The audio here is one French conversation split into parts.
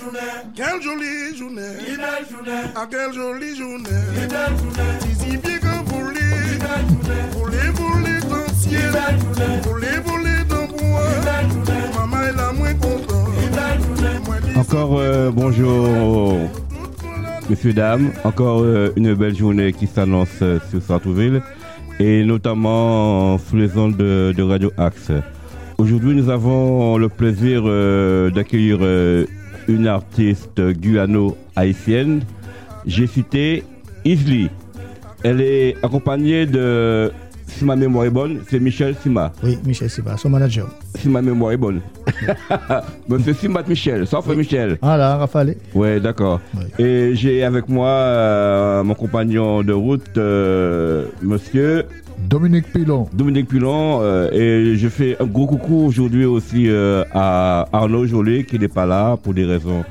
journée, quelle jolie journée, belle journée, ah quelle jolie journée, belle journée, si bien que vous voulez, voulez, voulez danser, voulez, voulez dans bois, maman est la moins contente. Encore euh, bonjour, messieurs, dames. Encore euh, une belle journée qui s'annonce euh, sur Sartrouville et notamment sous les ondes de, de Radio Axe. Aujourd'hui, nous avons le plaisir euh, d'accueillir euh, une artiste guyano-haïtienne. J'ai cité Isli. Elle est accompagnée de, si ma mémoire est bonne, c'est Michel Sima. Oui, Michel Siba, son manager. Si ma mémoire est bonne. Monsieur Simat Michel, sauf Michel. Ah là, Rafale. Ouais, d'accord. Oui. Et j'ai avec moi euh, mon compagnon de route, euh, monsieur Dominique Pilon. Dominique Pilon. euh, et je fais un gros coucou aujourd'hui aussi euh, à Arnaud Jolet qui n'est pas là pour des raisons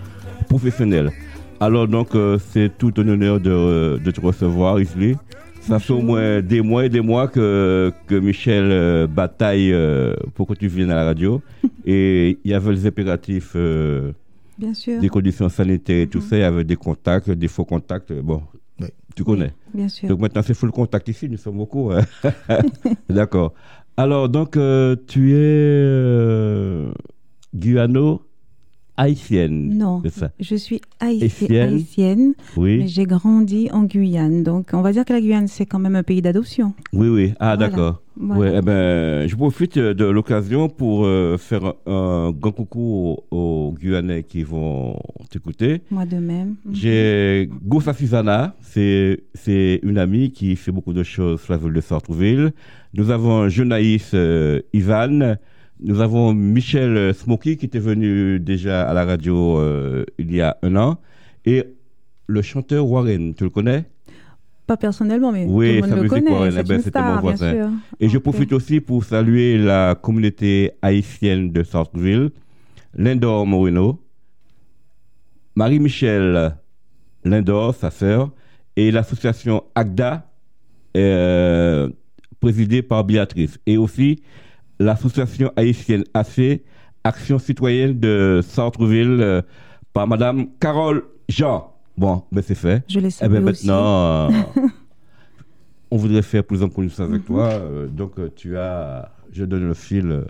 professionnelles. Alors donc, euh, c'est tout un honneur de, de te recevoir ici. Ça fait au moins des mois et des mois que, que Michel euh, bataille euh, pour que tu viennes à la radio. et il y avait les impératifs euh, Bien sûr, des conditions sanitaires et tout Mhm. ça. Il y avait des contacts, des faux contacts. Bon. Tu connais. bien sûr. Donc maintenant, c'est full contact ici, nous sommes beaucoup. hein. D'accord. Alors, donc, euh, tu es euh, guyano-haïtienne. Non, ça. je suis haïti- Haïtienne. haïtienne, mais Oui, j'ai grandi en Guyane. Donc, on va dire que la Guyane, c'est quand même un pays d'adoption. oui, oui. Ah, Voilà. d'accord. Voilà. Ouais, eh ben, je profite de l'occasion pour euh, faire un, grand coucou aux, aux Guyanais qui vont t'écouter. Moi de même. Mhm. J'ai Goussa Susanna, c'est c'est une amie qui fait beaucoup de choses sur la ville de Sartrouville. Nous avons Jonaïs euh, Ivan, nous avons Michel euh, Smoky qui était venu déjà à la radio euh, il y a un an, et le chanteur Warren, tu le connais? Pas personnellement, mais Oui, tout le monde le musique, connaît. c'est ben, une c'était mon bien voisin. sûr. Et je profite aussi pour saluer la communauté haïtienne de Sartreville, Lindor Moreno, Marie-Michel Lindor, sa sœur, et l'association AGDA, euh, présidée par Béatrice, et aussi l'association haïtienne AC, Action citoyenne de Sartreville, euh, par Madame Carole Jean. Bon, ben c'est fait. Je les Eh aussi. maintenant, euh, on voudrait faire plus en connaissance avec Mhm. toi. euh, donc euh, tu as, je donne le fil. euh,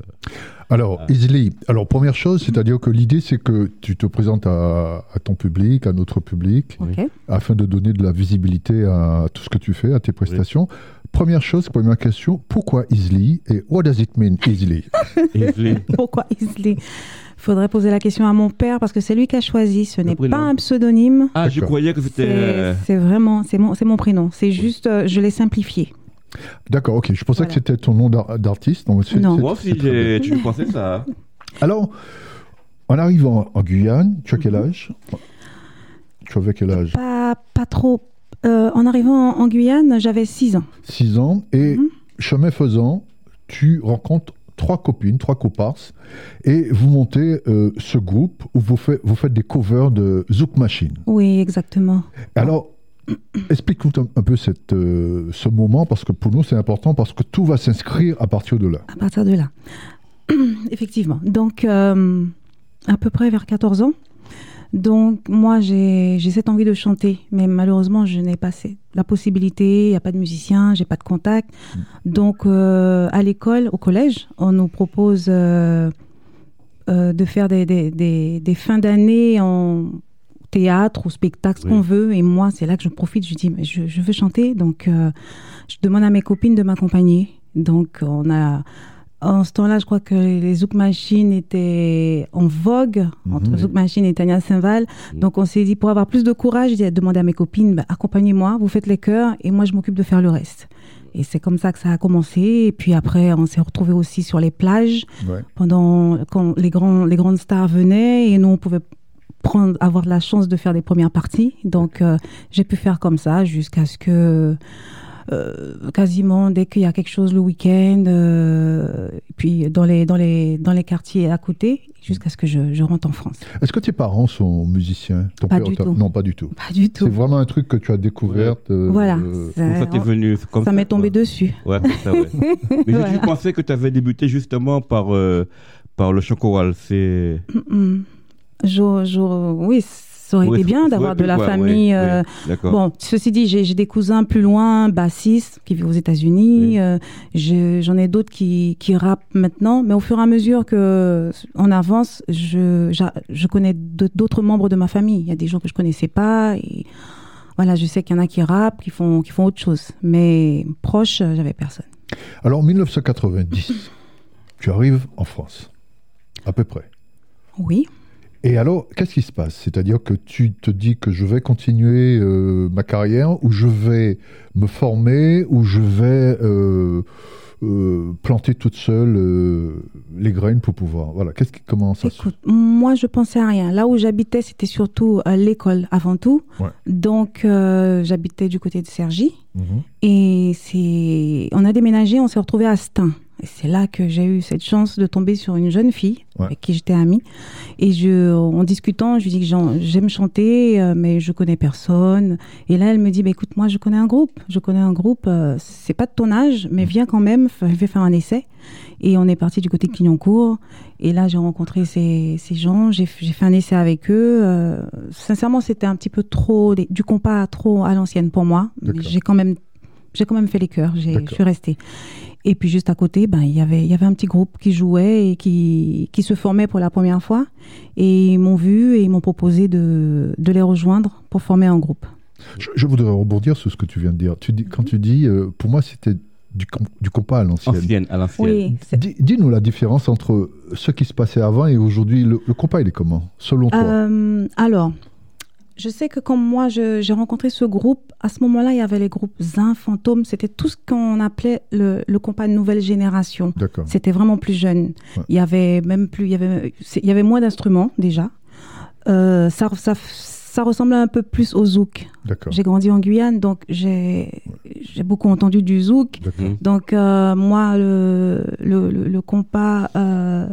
Alors. Isli, alors première chose, c'est-à-dire que l'idée, c'est que tu te présentes à, à ton public, à notre public, afin de donner de la visibilité à tout ce que tu fais, à tes prestations. Première chose, première question, pourquoi Isli et what does it mean Isli? Isley. Pourquoi Isley Faudrait poser la question à mon père parce que c'est lui qui a choisi. Ce n'est pas un pseudonyme. Ah, je croyais que c'était. C'est euh, vraiment, c'est mon, c'est mon prénom. C'est juste, euh, je l'ai simplifié. D'accord, ok. Je pensais Voilà. que c'était ton nom d'ar- d'artiste. Non. c'est- Moi aussi, tu pensais ça. hein Alors, en arrivant en Guyane, tu as quel Mhm. âge? Tu avais quel âge? Pas, pas trop. Euh, en arrivant en, Guyane, j'avais 6 ans. 6 ans. Et Mhm. chemin faisant, tu rencontres trois copines, trois comparses, et vous montez euh, ce groupe où vous, fait- vous faites des covers de Zouk Machine. Oui, exactement. Alors, explique-nous un, peu cette, euh, ce moment, parce que pour nous c'est important, parce que tout va s'inscrire à partir de là. À partir de là. Effectivement. Donc, euh, à peu près vers 14 ans. Donc, moi, j'ai cette envie de chanter, mais malheureusement, je n'ai pas la possibilité, il n'y a pas de musicien, j'ai pas de contact. Donc, euh, à l'école, au collège, on nous propose de faire des, des, des, des fins d'année en théâtre ou spectacle, ce Oui. qu'on veut. Et moi, c'est là que je profite, je dis, mais je, je veux chanter. Donc, euh, je demande à mes copines de m'accompagner. Donc, on a. En ce temps-là, je crois que les Zouk Machines étaient en vogue, entre Mhm. Zouk Machine et Tania Saint-Val. Mhm. Donc, on s'est dit, pour avoir plus de courage, j'ai demandé à mes copines, bah, accompagnez-moi, vous faites les chœurs et moi, je m'occupe de faire le reste. Et c'est comme ça que ça a commencé. Et puis après, on s'est retrouvés aussi sur les plages Ouais. pendant quand les grands les grandes stars venaient et nous on pouvait prendre avoir la chance de faire des premières parties donc euh, j'ai pu faire comme ça jusqu'à ce que euh, quasiment dès qu'il y a quelque chose le week-end euh, puis dans les dans les dans les quartiers à côté jusqu'à ce que je, je rentre en France Est-ce que tes parents sont musiciens? Ton Pas père du tout. Non, pas du tout. pas du C'est tout vraiment un truc que tu as découvert. euh, voilà euh, Ça- t'es venu. c'est Comme ça m'est tombé dessus Ouais, c'est ça, ouais. Mais j'ai Voilà. toujours pensé que tu avais débuté justement par, euh, par le choral. C'est. Mm, mm. Je, je- oui, ça aurait été bien d'avoir de la famille. ouais, euh, ouais. Bon, ceci dit, j'ai des cousins plus loin, bassistes, qui vivent aux États-Unis. Euh, J'en ai d'autres qui, qui rappent maintenant. Mais au fur et à mesure que on avance, je, je connais d'autres membres de ma famille. Il y a des gens que je connaissais pas. Et voilà, je sais qu'il y en a qui rappent, qui font, qui font autre chose. Mais proche, euh, j'avais personne. Alors, en 1990, tu arrives en France, à peu près. Oui. Et alors, qu'est-ce qui se passe? C'est-à-dire que tu te dis que je vais continuer euh, ma carrière, ou je vais me former, ou je vais euh, euh, planter toute seule les graines pour pouvoir. Voilà. Qu'est-ce qui se Écoute, moi, je pensais à rien. Là où j'habitais, c'était surtout l'école avant tout. Ouais. Donc, j'habitais du côté de Cergy. Mhm. Et c'est, on a déménagé, on s'est retrouvé à Stein. Et c'est là que j'ai eu cette chance de tomber sur une jeune fille Ouais. avec qui j'étais amie. Et je, en discutant, je lui dis que j'aime chanter, euh, mais je connais personne. Et là, elle me dit, bah, écoute, moi, je connais un groupe. Je connais un groupe. euh, c'est pas de ton âge, mais viens quand même. vais faire un essai. Et on est parti du côté de Clignancourt. Et là, j'ai rencontré ces, ces gens. J'ai fait un essai avec eux. Euh, sincèrement, c'était un petit peu trop des- du compas trop à l'ancienne pour moi. J'ai quand même j'ai quand même fait les chœurs, je suis restée. Et puis juste à côté, ben il y avait il y avait un petit groupe qui jouait et qui qui se formait pour la première fois et ils m'ont vu et ils m'ont proposé de de les rejoindre pour former un groupe. je, je voudrais rebondir sur ce que tu viens de dire. Tu dis, quand tu dis, euh, pour moi, c'était du, com- du compas à l'ancienne. Ancienne, à l'ancienne. Oui, Dis-nous la différence entre ce qui se passait avant et aujourd'hui. Le, le compas, il est comment, selon toi Euh, alors, je sais que quand moi j'ai rencontré ce groupe, à ce moment-là, il y avait les groupes Zin, Fantôme, c'était tout ce qu'on appelait le, le compas de nouvelle génération. D'accord. C'était vraiment plus jeune. Ouais. Il y avait même plus, il y avait, il y avait moins d'instruments déjà. Euh, ça, ça, ça ressemblait un peu plus au zouk. D'accord. J'ai grandi en Guyane, donc j'ai j'ai beaucoup entendu du zouk. D'accord. Donc euh, moi, le, le, le, le compas euh,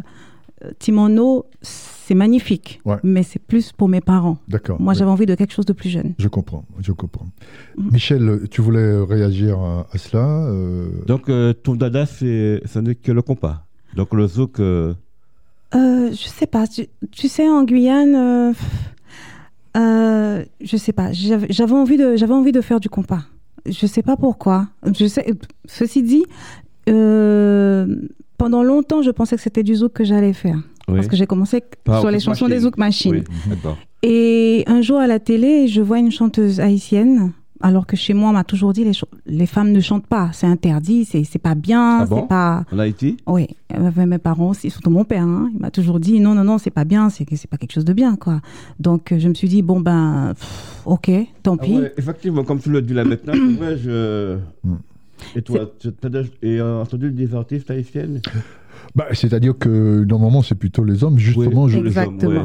Timono, c'est magnifique, Ouais. mais c'est plus pour mes parents. D'accord. Moi, j'avais envie de quelque chose de plus jeune. Je comprends, je comprends. Mhm. Michel, tu voulais réagir à, à cela euh, Donc, euh, ton dada, c'est, ce n'est que le compas. Donc, le zouk, euh, Euh, je sais pas. Tu, tu sais, en Guyane, euh, euh, je sais pas. J'avais j'avais envie de, j'avais envie de faire du compas. Je sais pas pourquoi. Je sais. Ceci dit, euh, pendant longtemps, je pensais que c'était du zouk que j'allais faire oui. parce que j'ai commencé Par sur les chansons des Machine. zouk machines. Oui. Et un jour à la télé, je vois une chanteuse haïtienne. Alors que chez moi, on m'a toujours dit les, les femmes ne chantent pas, c'est interdit, c'est c'est pas bien, Ah bon? c'est pas. En Haïti? Oui, euh, mes parents aussi, surtout mon père, hein, il m'a toujours dit non, non, non, c'est pas bien, c'est pas quelque chose de bien, quoi. Donc euh, je me suis dit bon ben, pff, ok, tant Ah pis. ouais, Effectivement, comme tu le dis là maintenant, je... Et toi, tu as euh, entendu des artistes haïtiennes bah, C'est-à-dire que normalement, c'est plutôt les hommes. Justement, Oui,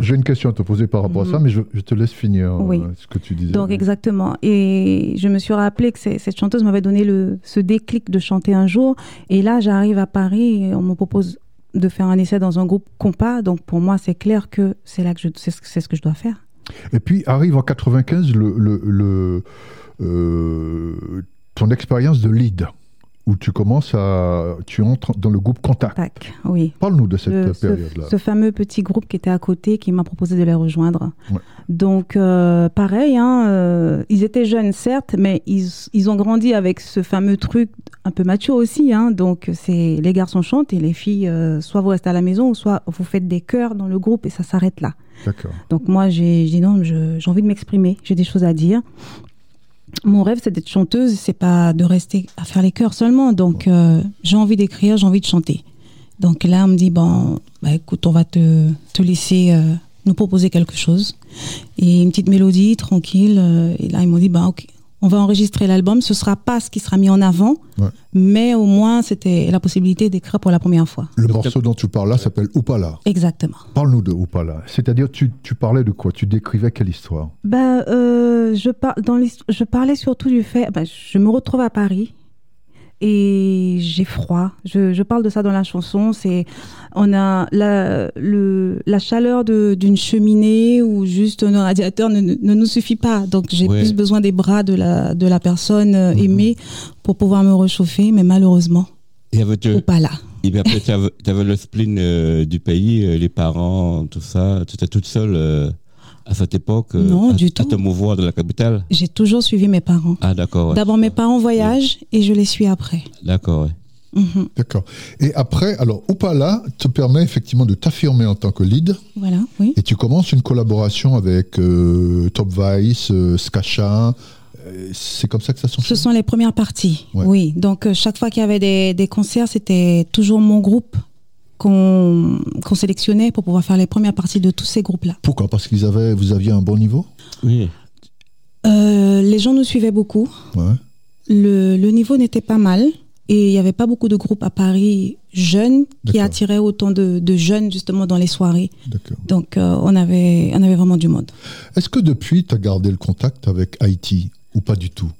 j'ai une question à te poser par rapport à ça, Mhm. mais je, je te laisse finir Oui. euh, ce que tu disais. Donc exactement. Et je me suis rappelé que cette chanteuse m'avait donné le, ce déclic de chanter un jour. Et là, j'arrive à Paris et on me propose de faire un essai dans un groupe compas. Donc pour moi, c'est clair que c'est là que je, c'est ce, c'est ce que je dois faire. Et puis arrive en 95 le, le, le, euh, ton expérience de lead, où tu commences à, tu entres dans le groupe Contact. Tac, oui. Parle-nous de cette ce, période-là. ce fameux petit groupe qui était à côté qui m'a proposé de les rejoindre. Ouais. Donc, euh, pareil, hein, euh, ils étaient jeunes, certes, mais ils, ils ont grandi avec ce fameux truc un peu macho aussi. Hein, donc, c'est les garçons chantent et les filles, euh, soit vous restez à la maison, ou soit vous faites des chœurs dans le groupe et ça s'arrête là. Donc, moi, j'ai dit non, j'ai envie de m'exprimer, j'ai des choses à dire. Mon rêve, c'est d'être chanteuse, c'est pas de rester à faire les chœurs seulement. Donc, euh, j'ai envie d'écrire, j'ai envie de chanter. Donc là, on me dit, bon, bah, écoute, on va te, te laisser euh, nous proposer quelque chose. Et une petite mélodie, tranquille. euh, et là, ils m'ont dit, bah, ok, on va enregistrer l'album. Ce sera pas ce qui sera mis en avant, Ouais. mais au moins, c'était la possibilité d'écrire pour la première fois. Le Donc, morceau dont tu parles là s'appelle Oupala. Exactement. Parle-nous de Oupala. C'est-à-dire, tu, tu parlais de quoi? Tu décrivais quelle histoire? Bah, euh, je, par- dans je parlais surtout du fait, bah, je me retrouve à Paris et j'ai froid. Je, je parle de ça dans la chanson. C'est, on a la, le, la chaleur d'une cheminée ou juste un radiateur ne, ne- nous suffit pas. Donc j'ai Ouais. plus besoin des bras de la, de la personne euh, Mhm. aimée pour pouvoir me réchauffer, mais malheureusement, Et avec, ou pas là. Et puis après, tu avais, le spleen euh, du pays, euh, les parents, tout ça. Tu étais toute seule euh, à cette époque euh, Non, à, du à tout. te mouvoir de la capitale J'ai toujours suivi mes parents. Ah, d'accord. ouais. D'abord, mes parents voyagent et je les suis après. D'accord, ouais. Mhm. D'accord. Et après, alors, Opala te permet effectivement de t'affirmer en tant que lead. Voilà, oui. Et tu commences une collaboration avec euh, Top Vice, euh, Skasha. Euh, C'est comme ça que ça Ce s'enchaîne sont les premières parties. Ouais. Oui. Donc, euh, chaque fois qu'il y avait des, des concerts, c'était toujours mon groupe qu'on qu'on sélectionnait pour pouvoir faire les premières parties de tous ces groupes-là. Pourquoi? Parce qu'ils avaient, vous aviez un bon niveau? Oui. Euh, les gens nous suivaient beaucoup. Ouais. Le, le niveau n'était pas mal. Et il n'y avait pas beaucoup de groupes à Paris jeunes qui attiraient autant de, de jeunes justement dans les soirées. D'accord. Donc euh, on, avait, on avait vraiment du monde. Est-ce que depuis, tu as gardé le contact avec Haïti ou pas du tout?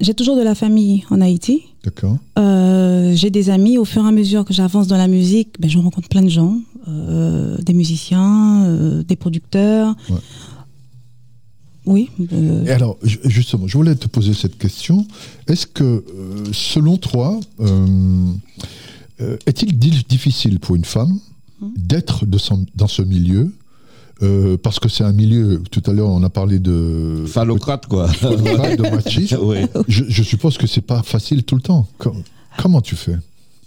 J'ai toujours de la famille en Haïti. D'accord. Euh, j'ai des amis. Au fur et à mesure que j'avance dans la musique, ben, je rencontre plein de gens, euh, des musiciens, euh, des producteurs. Ouais. Oui. Et alors, ju- justement, je voulais te poser cette question. Est-ce que, selon toi, est-il di- difficile pour une femme d'être de son- dans ce milieu Euh, Parce que c'est un milieu, tout à l'heure on a parlé de... Phallocrate, quoi. de machisme. ouais. Je, je suppose que c'est pas facile tout le temps. Com- comment tu fais?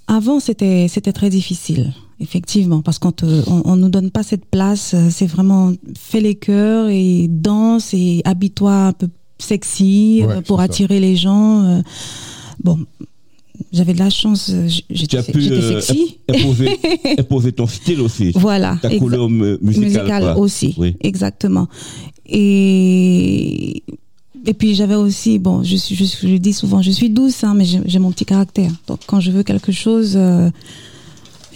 Avant, c'était c'était très difficile, effectivement, parce qu'on te- on, on nous donne pas cette place. euh, C'est vraiment fais les cœurs et danse et habille-toi un peu sexy Ouais, euh, pour ça. attirer les gens. Bon, j'avais de la chance, j'étais as pu j'étais euh, sexy. imposer, imposer ton style aussi. Voilà. Ta exa- couleur mu- musicale. musicale quoi. aussi, Oui. exactement. Et et puis j'avais aussi, bon, je, suis- je, je dis souvent, je suis douce, hein, mais j'ai j'ai mon petit caractère. Donc quand je veux quelque chose, euh,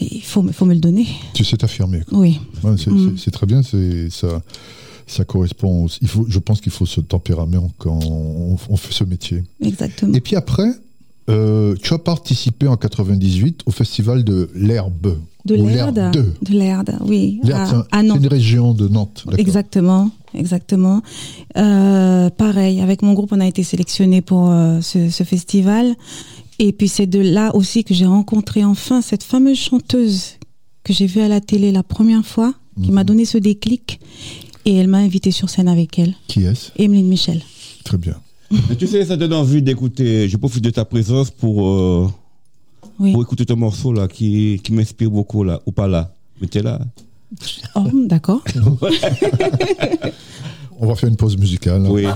il faut, me- faut me le donner. Tu sais t'affirmer. quoi. Oui, Ouais, c'est Mm. c'est- c'est très bien. C'est ça. Ça correspond. il faut, je pense qu'il faut ce tempérament quand on, on fait ce métier. exactement. Et puis après, euh, tu as participé en 98 au festival de l'Herbe. De l'Herde. De l'Erde, oui. C'est à, à c'est une région de Nantes. Exactement, exactement. Euh, pareil, avec mon groupe, on a été sélectionné pour euh, ce, ce festival. Et puis c'est de là aussi que j'ai rencontré enfin cette fameuse chanteuse que j'ai vue à la télé la première fois, qui Mhm. m'a donné ce déclic. Et elle m'a invité sur scène avec elle, Qui est-ce? Emeline Michel. Très bien. Mais tu sais, ça donne envie d'écouter. Je profite de ta présence pour, euh, Oui. pour écouter ton morceau là qui, qui m'inspire beaucoup là, ou pas là. Mais t'es là. Oh, d'accord. On va faire une pause musicale. Oui. Ça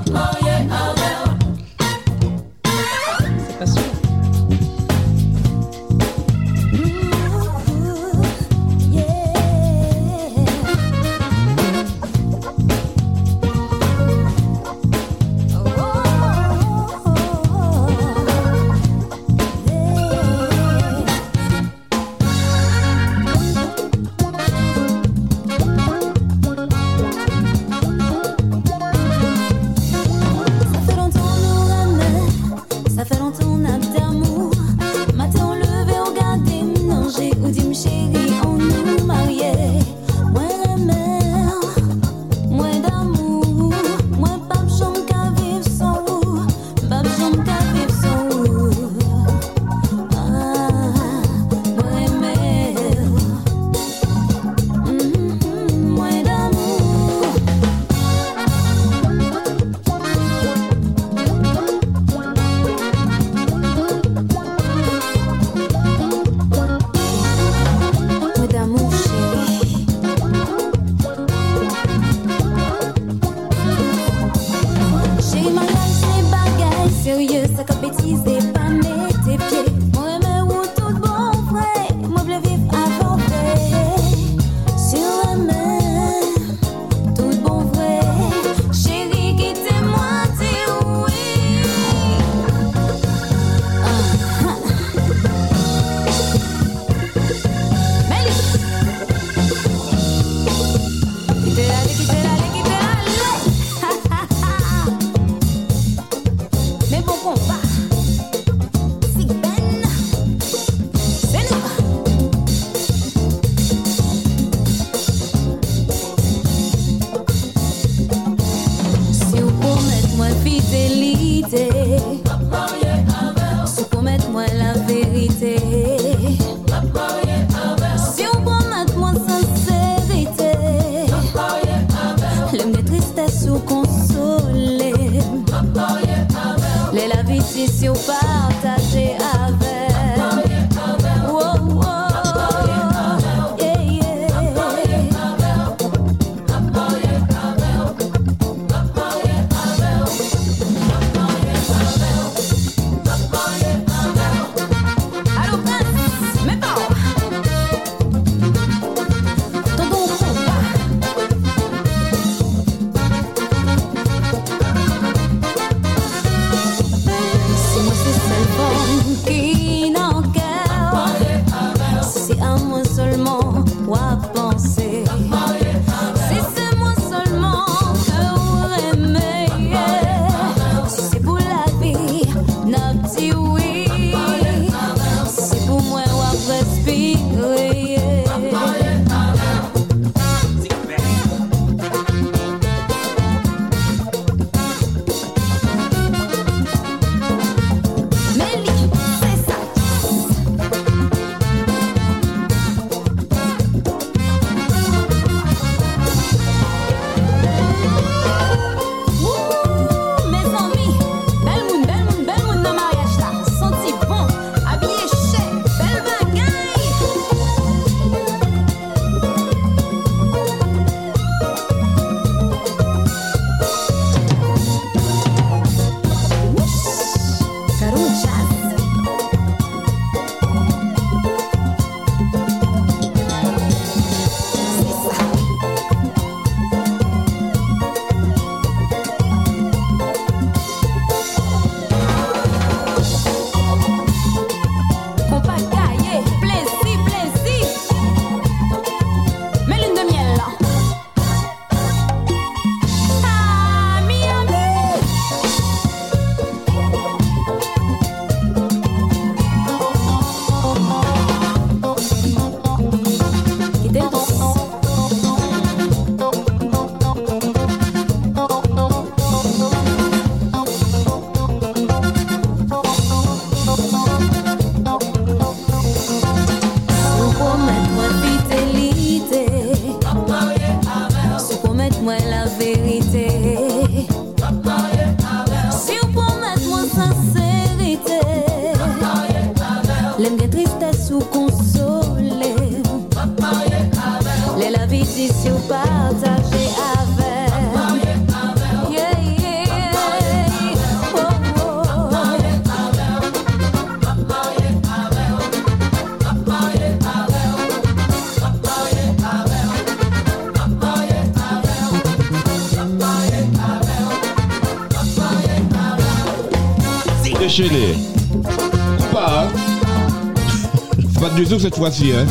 cette fois-ci, hein.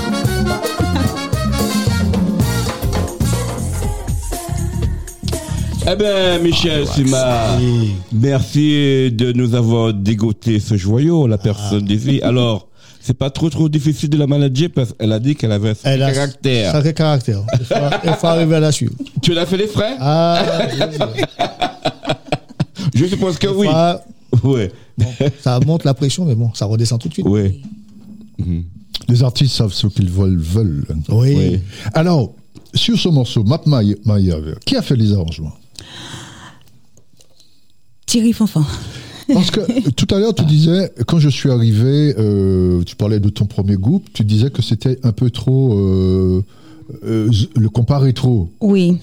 Eh ben, Michel Sima, merci de nous avoir dégoté ce joyau, la personne des filles. Alors, c'est pas trop trop difficile de la manager parce qu'elle a dit qu'elle avait un Elle a caractère. Sacré caractère. Il faut, il faut arriver à la suivre. Tu l'as fait les frais Ah, oui, Je suppose que oui. Ah, Ouais. bon, ça monte la pression, mais bon, ça redescend tout de suite. Ouais. Les artistes savent ce qu'ils veulent. veulent. Oui. Oui. Alors, sur ce morceau, Map Maya, Maya, qui a fait les arrangements? Thierry Fanfan. Parce que tout à l'heure, tu disais, quand je suis arrivé, euh, tu parlais de ton premier groupe, tu disais que c'était un peu trop. euh, euh, le compas rétro. Oui,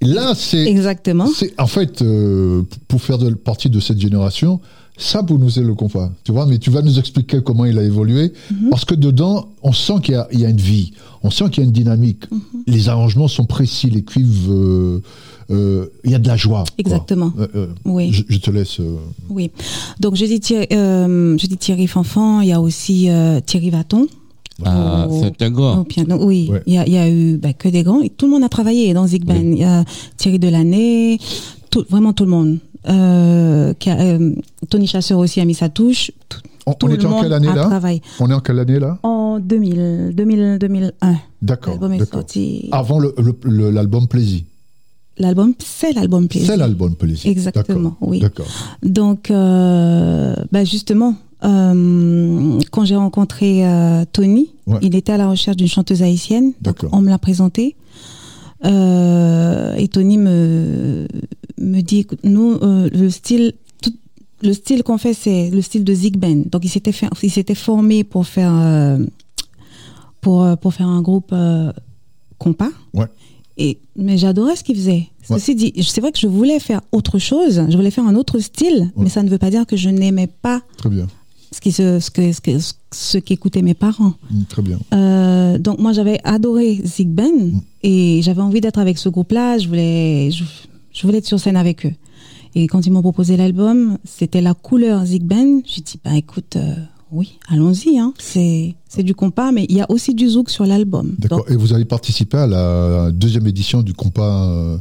Là, c'est. exactement. c'est- En fait, euh, pour faire de, partie de cette génération, ça pour nous c'est le compas. Tu vois, mais tu vas nous expliquer comment il a évolué. Mhm. Parce que dedans, on sent qu'il y, a- il y a une vie, on sent qu'il y a une dynamique. Mhm. Les arrangements sont précis, les cuivres, euh, euh, il y a de la joie. Exactement. Euh, euh, Oui. je, je te laisse. euh, Oui. Donc, je dis Thierry, euh, je dis Thierry Fanfan, il y a aussi euh, Thierry Vaton. Ah, au- c'est un grand. Oui, Ouais. il y, a, il y a eu bah, que des grands. Et tout le monde a travaillé dans Zig Band. Il y a Thierry Delaney, tout, vraiment tout le monde. Euh, qui a, euh, Tony Chasseur aussi a mis sa touche. Tout, On, tout on le était en monde quelle année là? travaillé. On est en quelle année là? En 2000, 2000, 2001. D'accord. Est. Avant l'album Plaisir. L'album, c'est l'album Plaisir. C'est l'album Plaisir. Exactement, oui. D'accord. Donc, euh, bah justement, quand j'ai rencontré Tony, Ouais. il était à la recherche d'une chanteuse haïtienne. D'accord. on me l'a présenté. Et Tony me, me dit, écoute, nous, euh, le style, tout- le style qu'on fait, c'est le style de Zig Band. Donc, il s'était fait, il s'était formé pour faire, euh, pour, euh, pour faire un groupe euh, compas. Ouais. Et, mais j'adorais ce qu'il faisait. Ouais. Ceci dit, c'est vrai que je voulais faire autre chose, je voulais faire un autre style, Ouais. mais ça ne veut pas dire que je n'aimais pas Très bien. ce qui se, ce que, ce que- ce qu'écoutaient mes parents. Mm, Très bien. Euh, donc moi j'avais adoré Zig Ben et j'avais envie d'être avec ce groupe-là. Je voulais, je, je voulais être sur scène avec eux. Et quand ils m'ont proposé l'album, c'était la couleur Zig Ben. J'ai dit bah écoute, euh, oui, allons-y. Hein. C'est c'est du compas, mais il y a aussi du zouk sur l'album. D'accord. Donc, Et vous avez participé à la deuxième édition du compas.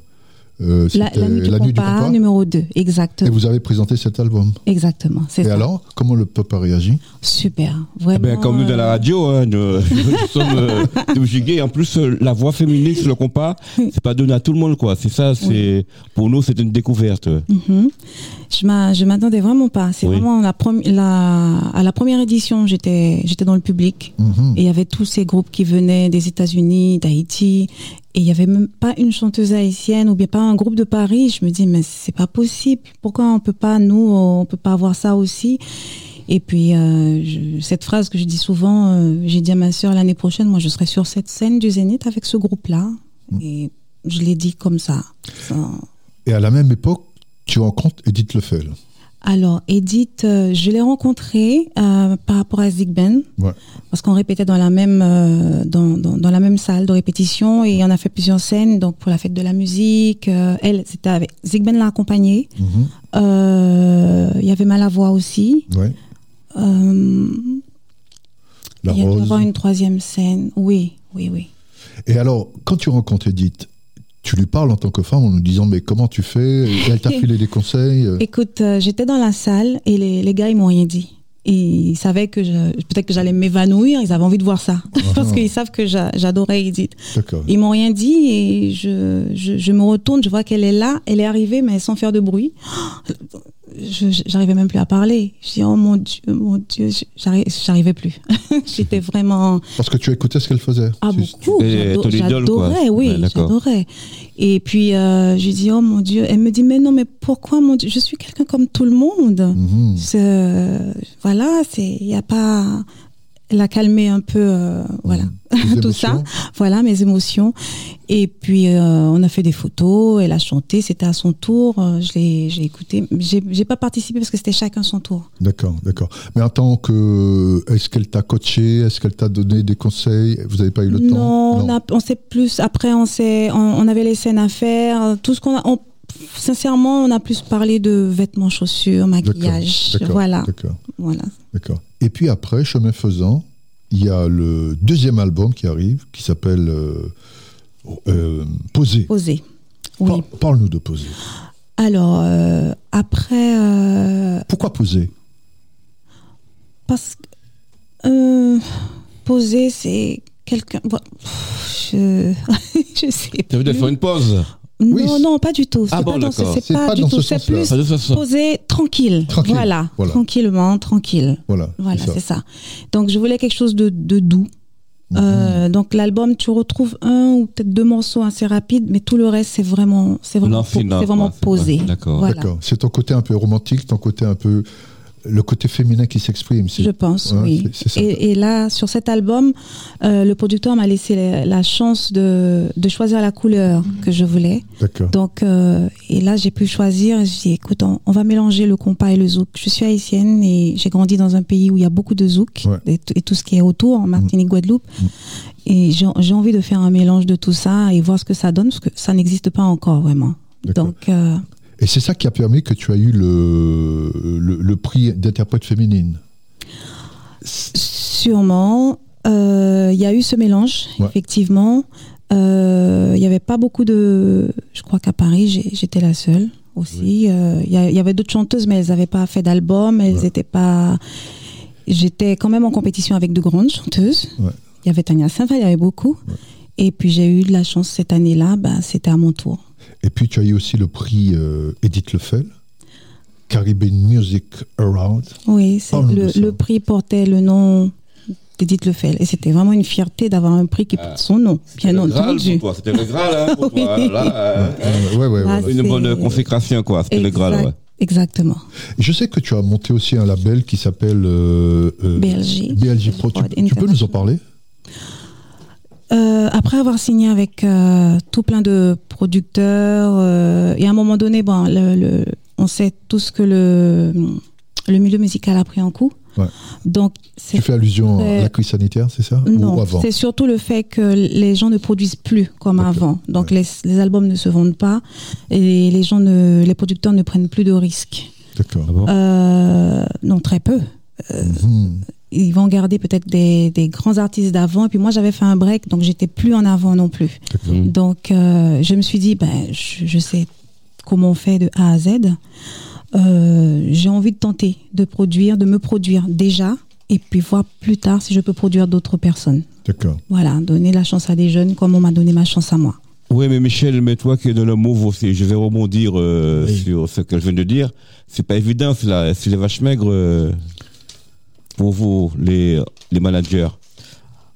Euh, La, nuit du la nuit du compas, numéro 2, Et exactement. vous avez présenté cet album. Exactement, c'est Et ça. alors, comment le peuple a réagi? Super, Eh vraiment. ben, comme nous dans la euh, radio, hein, nous, nous sommes euh, gigués. En plus, euh, la voix féminine sur le compas, c'est pas donné à tout le monde, quoi. C'est ça, c'est pour nous, c'est une découverte. Mhm. Je m'a- je m'attendais vraiment pas. C'est Oui. vraiment la, la à la première édition, j'étais j'étais dans le public Mhm. et il y avait tous ces groupes qui venaient des États-Unis, d'Haïti et il y avait même pas une chanteuse haïtienne ou bien pas un groupe de Paris. Je me dis mais c'est pas possible. Pourquoi on peut pas nous on peut pas avoir ça aussi? Et puis euh, je- cette phrase que je dis souvent, euh, j'ai dit à ma sœur l'année prochaine, moi je serai sur cette scène du Zénith avec ce groupe-là et je l'ai dit comme ça. Et à la même époque, tu rencontres Edith Lefel. Alors, Edith, euh, je l'ai rencontrée euh, par rapport à Zig Ben, Ouais. parce qu'on répétait dans la même euh, dans, dans, dans la même salle de répétition et on a fait plusieurs scènes. Donc pour la fête de la musique, elle, c'était avec Zig Ben l'a accompagnée. Mhm. Il y avait Malavoie aussi. Ouais. La il y a avoir une troisième scène. Oui, oui, oui. Et alors, quand tu rencontres Edith, tu lui parles en tant que femme en nous disant mais comment tu fais? Et Elle t'a filé des conseils euh, Écoute, euh, j'étais dans la salle et les, les gars, ils m'ont rien dit. Ils savaient que peut-être que j'allais m'évanouir, ils avaient envie de voir ça. Parce qu'ils savent que j'a- j'adorais Edith. Ils m'ont rien dit et je, je, je me retourne, je vois qu'elle est là, elle est arrivée mais sans faire de bruit. J'arrivais même plus à parler. Je dis oh mon dieu, mon dieu, j'arrivais plus. J'étais vraiment Parce que tu écoutais ce qu'elle faisait. ah beaucoup. J'adorais, oui, Ouais, j'adorais. Et puis euh, je dis oh mon dieu, elle me dit mais non mais pourquoi mon dieu, je suis quelqu'un comme tout le monde. Mhm. Voilà, c'est il y a pas elle a calmé un peu euh, voilà. Tes tout ça. voilà mes émotions. Et puis euh, on a fait des photos elle a chanté c'était à son tour. Euh, je l'ai j'ai écouté j'ai j'ai pas participé parce que c'était chacun son tour. D'accord, d'accord. Mais en tant que. Est-ce qu'elle t'a coaché? Est-ce qu'elle t'a donné des conseils? Vous n'avez pas eu le non, temps on, a, on sait plus après on on, on avait les scènes à faire. Tout ce qu'on a on- sincèrement on a plus parlé de vêtements chaussures maquillage d'accord, voilà D'accord, voilà d'accord. Et puis après, chemin faisant, il y a le deuxième album qui arrive qui s'appelle euh, euh, Poser. posé oui Par- Parle-nous de Poser. alors euh, après euh, Pourquoi Poser? Parce que euh, poser, c'est quelqu'un. bon, je, je sais dire plus. faire une pause? Non, Oui. non, pas du tout. C'est Ah pas bon, d'accord. c'est pas, pas du tout. ce C'est plus ça. poser tranquille. Tranquille, Voilà. voilà. Tranquillement, tranquille. Voilà. Voilà, c'est ça. Donc, je voulais quelque chose de, de doux. Mhm. Euh, donc l'album, tu retrouves un ou peut-être deux morceaux assez rapides, mais tout le reste c'est vraiment, c'est vraiment, Non, po- vraiment posé. pas- d'accord. Voilà. D'accord. C'est ton côté un peu romantique, ton côté un peu. Le côté féminin qui s'exprime. Je pense, Ouais, oui. Et, et là, sur cet album, euh, le producteur m'a laissé la, la chance de, de choisir la couleur que je voulais. D'accord. Donc, euh, et là, j'ai pu choisir. J'ai dit, écoute, on, on va mélanger le compas et le zouk. Je suis haïtienne et j'ai grandi dans un pays où il y a beaucoup de zouk Ouais. et, tout ce qui est autour, en Martinique, Guadeloupe. Mm. Et j'ai envie de faire un mélange de tout ça et voir ce que ça donne, parce que ça n'existe pas encore vraiment. Donc, euh, Et c'est ça qui a permis que tu as eu le, le, le prix d'interprète féminine. Sûrement. Euh, Il y a eu ce mélange, Ouais. effectivement. Euh, Il n'y avait pas beaucoup de... Je crois qu'à Paris, j'étais la seule aussi. Euh, Il y, avait d'autres chanteuses, mais elles n'avaient pas fait d'album. Elles Ouais. n'étaient pas... J'étais quand même en compétition avec de grandes chanteuses. Ouais. Il y avait Tania Saint-Val, il y avait beaucoup. Et puis j'ai eu de la chance cette année-là, bah, c'était à mon tour. Et puis tu as eu aussi le prix euh, Edith Lefel, Caribbean Music Award. Oui, le, prix portait le nom d'Edith Lefel. Et c'était vraiment une fierté d'avoir un prix qui porte son nom, bien le Graal entendu. pour toi, C'était le Graal hein, pour toi. Là, euh, ouais, ouais, Ah, ouais. une bonne consécration, quoi. C'était le Graal. Exactement. Je sais que tu as monté aussi un label qui s'appelle euh, euh, BLG. BLG Pro. Tu, peux nous en parler? Euh, après avoir signé avec euh, tout plein de producteurs, euh, et à un moment donné, bon, le, le- on sait tous que le, le milieu musical a pris un coup. Ouais. Donc, Tu fais allusion à la crise sanitaire, c'est ça? Non, c'est surtout le fait que les gens ne produisent plus comme avant. Donc les, les albums ne se vendent pas et les gens ne, les producteurs ne prennent plus de risques. D'accord. Ah Euh, non, très peu. Mhm. Ils vont garder peut-être des, des grands artistes d'avant. Et puis moi, j'avais fait un break, donc j'étais plus en avant non plus. Mhm. Donc euh, je me suis dit, ben, je, je sais comment on fait de A à Z. Euh, J'ai envie de tenter de produire, de me produire déjà, et puis voir plus tard si je peux produire d'autres personnes. D'accord. Voilà, donner la chance à des jeunes comme on m'a donné ma chance à moi. Oui, mais Michel, mais toi qui es dans le move aussi, je vais rebondir euh, Oui. sur ce que je viens de dire. C'est pas évident, c'est les vaches maigres euh, pour vous, les, les managers,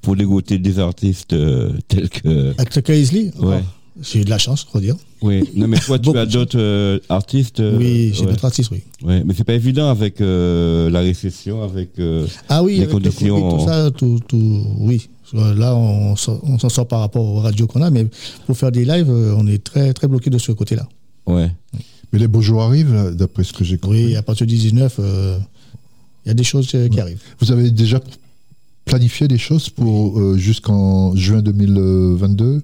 pour dégoûter des artistes euh, tels que. Avec le cas Isley, Ouais. j'ai eu de la chance, je crois dire. Oui, non, mais toi, tu as d'autres euh, artistes. euh, oui, j'ai ouais. d'autres artistes, oui. Ouais, mais c'est pas évident avec euh, la récession, avec. euh, Ah oui, Les avec le conditions- Covid, tout ça, tout, tout, oui. Là, on s'en on s'en sort par rapport aux radios qu'on a, mais pour faire des lives, euh, on est très, très bloqué de ce côté-là. ouais. Mais les beaux jours arrivent, là, d'après ce que j'ai compris. Oui, à partir du 19, euh, il y a des choses euh, qui arrivent. Vous avez déjà planifié des choses pour euh, jusqu'en juin 2022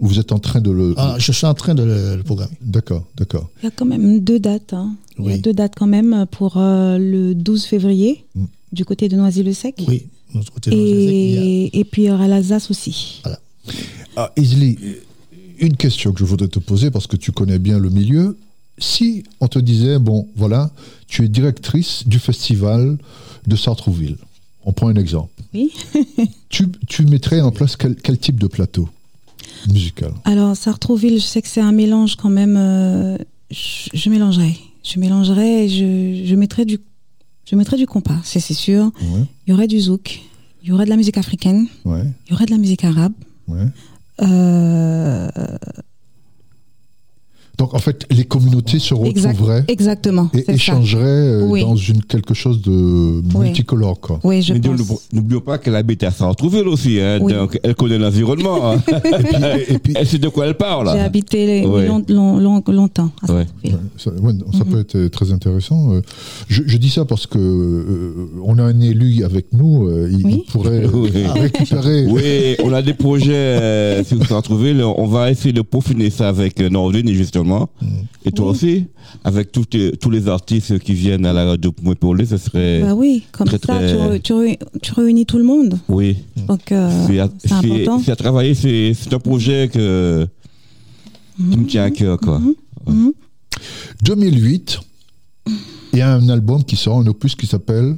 Ou vous êtes en train de le. Ah, je suis en train de le, le programmer. D'accord, d'accord. Il y a quand même deux dates. hein. Il y a deux dates quand même pour euh, le 12 février Mm. du côté de Noisy-le-Sec. Oui, de notre côté, il y a- Et, et puis il y aura l'Alsace aussi. Ah, Isley, une question que je voudrais te poser parce que tu connais bien le milieu. Si on te disait, bon, voilà, tu es directrice du festival de Sartrouville, on prend un exemple. Oui. Tu, tu mettrais en place quel, quel type de plateau musical? Alors, Sartrouville, je sais que c'est un mélange quand même. euh, je, je mélangerai. Je mélangerai et je, je mettrai du, je du compas, c'est c'est sûr. Ouais, Il y aurait du zouk, il y aurait de la musique africaine, ouais, il y aurait de la musique arabe. ouais. Euh, Donc en fait, les communautés se exact- retrouveraient exactement. et échangeraient euh, Oui. dans une, quelque chose de multicolore. Quoi. Oui, je Mais N'oublions pas qu'elle habite à Sartrouville aussi, hein, Oui. donc elle connaît l'environnement. hein. Et puis, elle sait de quoi elle parle. J'ai habité les- Ouais. long- long- long- longtemps à. Sartrouville. Ça, ouais, non, ça Mhm. peut être très intéressant. Euh, Je, je dis ça parce que euh, on a un élu avec nous, euh, il, Oui. il pourrait Oui. récupérer. Oui, on a des projets euh, sur Sartrouville. On va essayer de peaufiner ça avec Nordine, justement. Et toi Oui. aussi, avec tous tes- tous les artistes qui viennent à la radio pour me parler, ce serait. Bah oui, comme Très, ça, très- Tu, re- tu re- tu réunis tout le monde. Oui, Donc, euh, c'est à, c'est c'est- important. c'est à travailler. C'est c'est un projet que, qui me tient à cœur, quoi. Mhm. Mhm. 2008, il y a un album qui sort, un opus qui s'appelle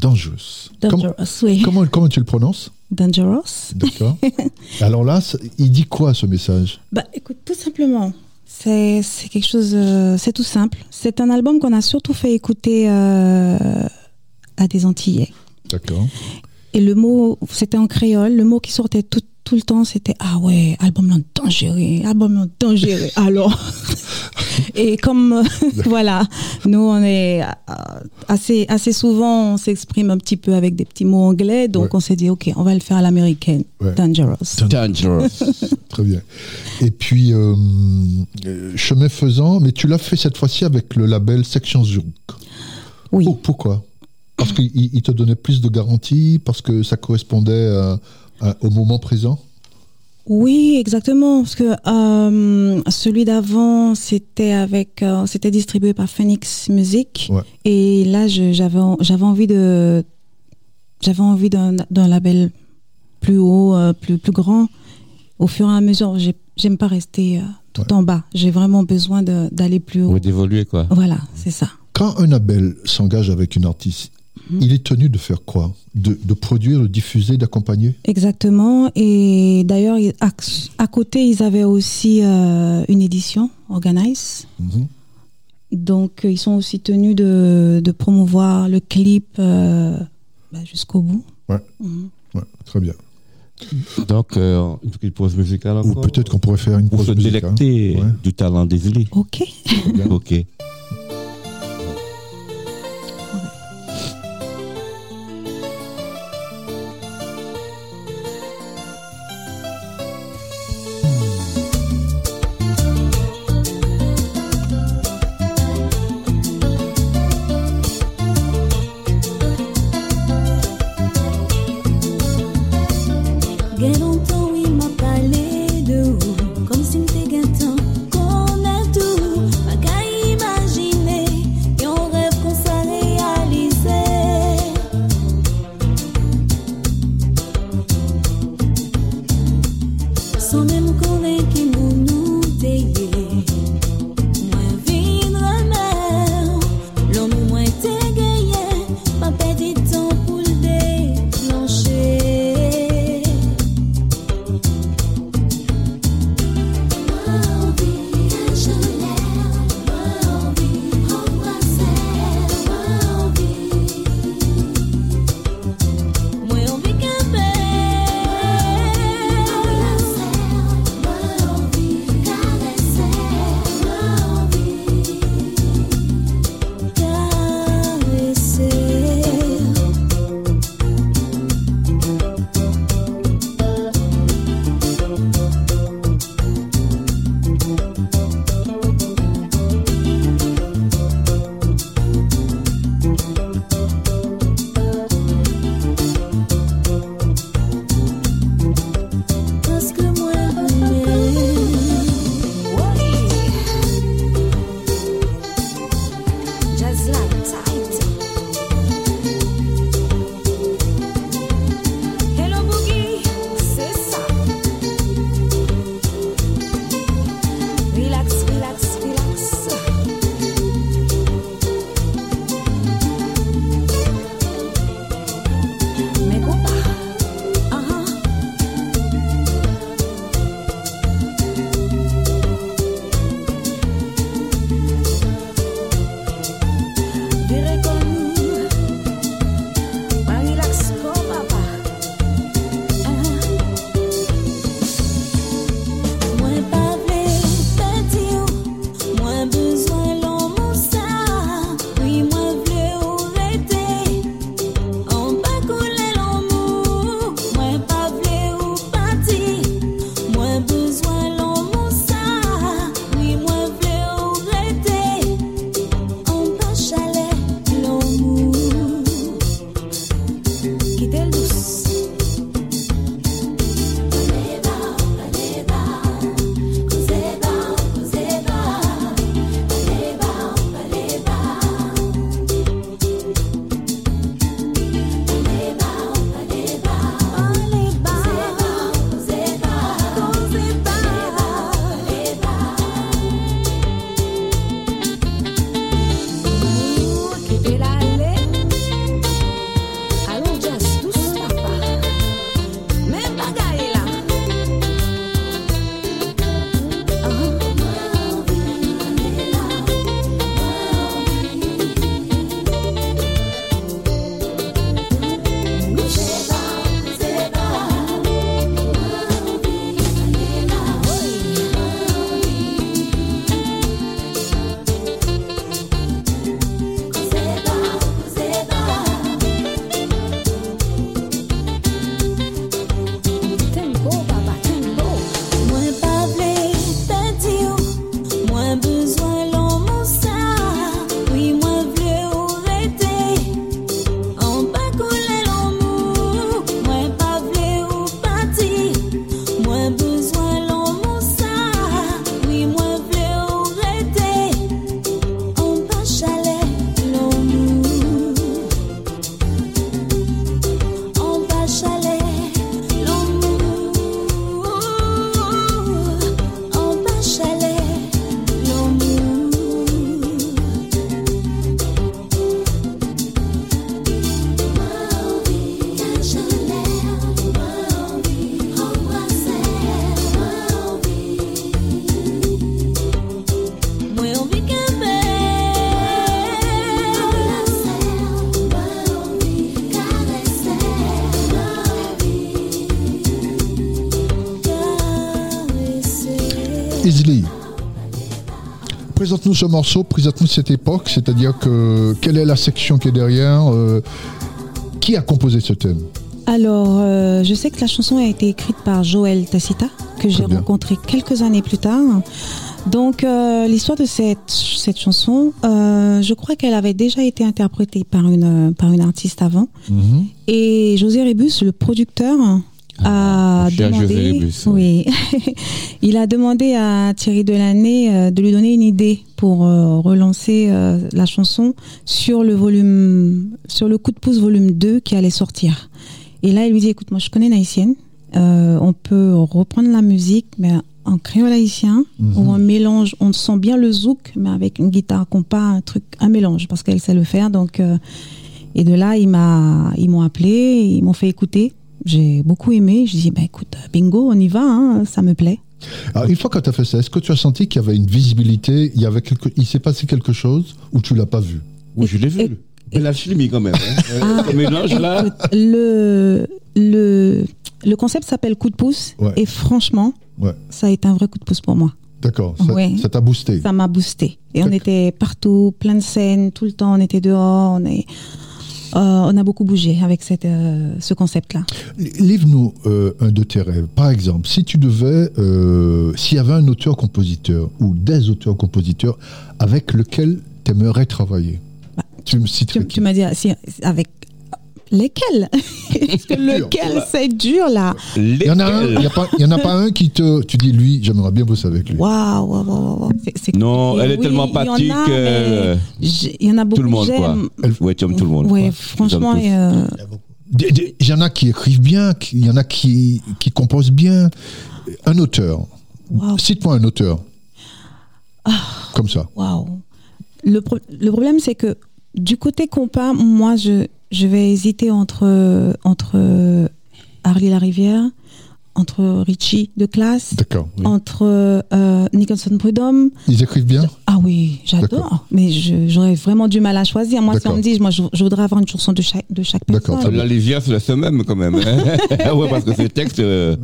Dangerous. Comment, Dangerous, oui. comment, comment tu le prononces? Dangerous. D'accord. Alors là, il dit quoi ce message? Bah, écoute, tout simplement, c'est quelque chose, euh, c'est tout simple. C'est un album qu'on a surtout fait écouter euh, à des Antillais. D'accord. Et le mot, c'était en créole, le mot qui sortait tout, tout le temps, c'était Ah ouais, album dangereux, album dangereux. Alors, et comme, euh, voilà, nous on est euh, assez, assez souvent, on s'exprime un petit peu avec des petits mots anglais, donc Ouais. on s'est dit Ok, on va le faire à l'américaine. Ouais. Dangerous. Dangerous. Très bien. Et puis, euh, chemin faisant, mais tu l'as fait cette fois-ci avec le label Section Zouk. Oui. Pour- pourquoi? Parce qu'il il te donnait plus de garanties, parce que ça correspondait à- à- au moment présent Oui, exactement. Parce que euh, celui d'avant, c'était avec, euh, c'était distribué par Phoenix Music. Ouais. Et là, je- j'avais, j'avais envie de, j'avais envie d'un, label plus haut, euh, plus, plus grand. Au fur et à mesure, j'ai- j'aime pas rester euh, tout Ouais. en bas. J'ai vraiment besoin d'aller plus haut. Oui, d'évoluer, quoi. Voilà, c'est ça. Quand un label s'engage avec une artiste, Il est tenu de faire quoi? De, de produire, de diffuser, d'accompagner? Exactement. Et d'ailleurs, à, à côté, ils avaient aussi euh, une édition, Organize. Mhm. Donc, euh, ils sont aussi tenus de, de promouvoir le clip euh, bah, jusqu'au bout. Ouais. Mhm. Ouais, très bien. Donc, euh, une petite pause musicale Ou peut-être qu'on pourrait faire une Pour pause se musicale. délecter Ouais. du talent d'Isley. Ok. Ok. Ce morceau, présente-nous cette époque, c'est-à-dire que quelle est la section qui est derrière euh, Qui a composé ce thème? Alors, euh, je sais que la chanson a été écrite par Joël Tacita, que j'ai rencontré quelques années plus tard. Donc, euh, l'histoire de cette, cette chanson, euh, je crois qu'elle avait déjà été interprétée par une, par une artiste avant. Mhm. Et José Rébus, le producteur, a cher demandé, José Rébus, oui, il a demandé à Thierry Delannay euh, de lui donner une idée pour euh, relancer euh, la chanson sur le volume, sur le coup de pouce volume 2 qui allait sortir. Et là, il lui dit, écoute, moi, je connais une haïtienne, euh, on peut reprendre la musique, mais en créole haïtien, ou un mélange, on sent bien le zouk, mais avec une guitare compas, un truc, un mélange, parce qu'elle sait le faire, donc, et de là, il m'a, ils m'ont appelé, ils m'ont fait écouter. J'ai beaucoup aimé. Je dis, bah, écoute, bingo, on y va, hein, ça me plaît. Alors, une fois que tu as fait ça, est-ce que tu as senti qu'il y avait une visibilité, il, y avait quelque, il s'est passé quelque chose ou tu l'as pas vu? Oui, je l'ai Et- vu. Belle alchimie quand même. Hein. Ah, mélange là. Écoute, le, le, le concept s'appelle coup de pouce. Ouais. Et franchement, Ouais. ça a été un vrai coup de pouce pour moi. D'accord, ça Ouais. ça t'a boosté. Ça m'a boosté. Et on était partout, plein de scènes, tout le temps, on était dehors. On, est, on a beaucoup bougé avec cette, euh, ce concept-là. Livre-nous euh, un de tes rêves. Par exemple, si tu devais, euh, s'il y avait un auteur-compositeur ou des auteurs-compositeurs avec lequel tu aimerais travailler, Bah, tu me citerais Tu, tu m'as dit, si, avec lesquels Parce que lequel, c'est dur là. Il y en a un, il y a pas- il y en a pas un qui te, tu dis lui, j'aimerais bien bosser avec lui. Waouh, waouh, waouh, Non, elle est Oui, tellement empathique, euh, Il y en a beaucoup Tout le monde quoi. j'aime. Ouais, tu aimes tout le monde. Ouais, quoi. franchement, euh, Il y en a qui écrivent bien, qui- il y en a qui, qui composent bien. Un auteur. waouh, Cite-moi un auteur. Comme ça. waouh. Le, pro- le problème, c'est que du côté compas, moi, je, je vais hésiter entre, entre Harley Larivière, entre Richie de classe, oui. entre euh, Nicholson Prudhomme. Ils écrivent bien? Ah oui, j'adore. Mais je- j'aurais vraiment du mal à choisir. Moi, si on me dit, moi, je, je voudrais avoir une chanson de chaque, de chaque D'accord, personne. La Livière, c'est la même quand même. hein. ouais, parce que ces textes. euh,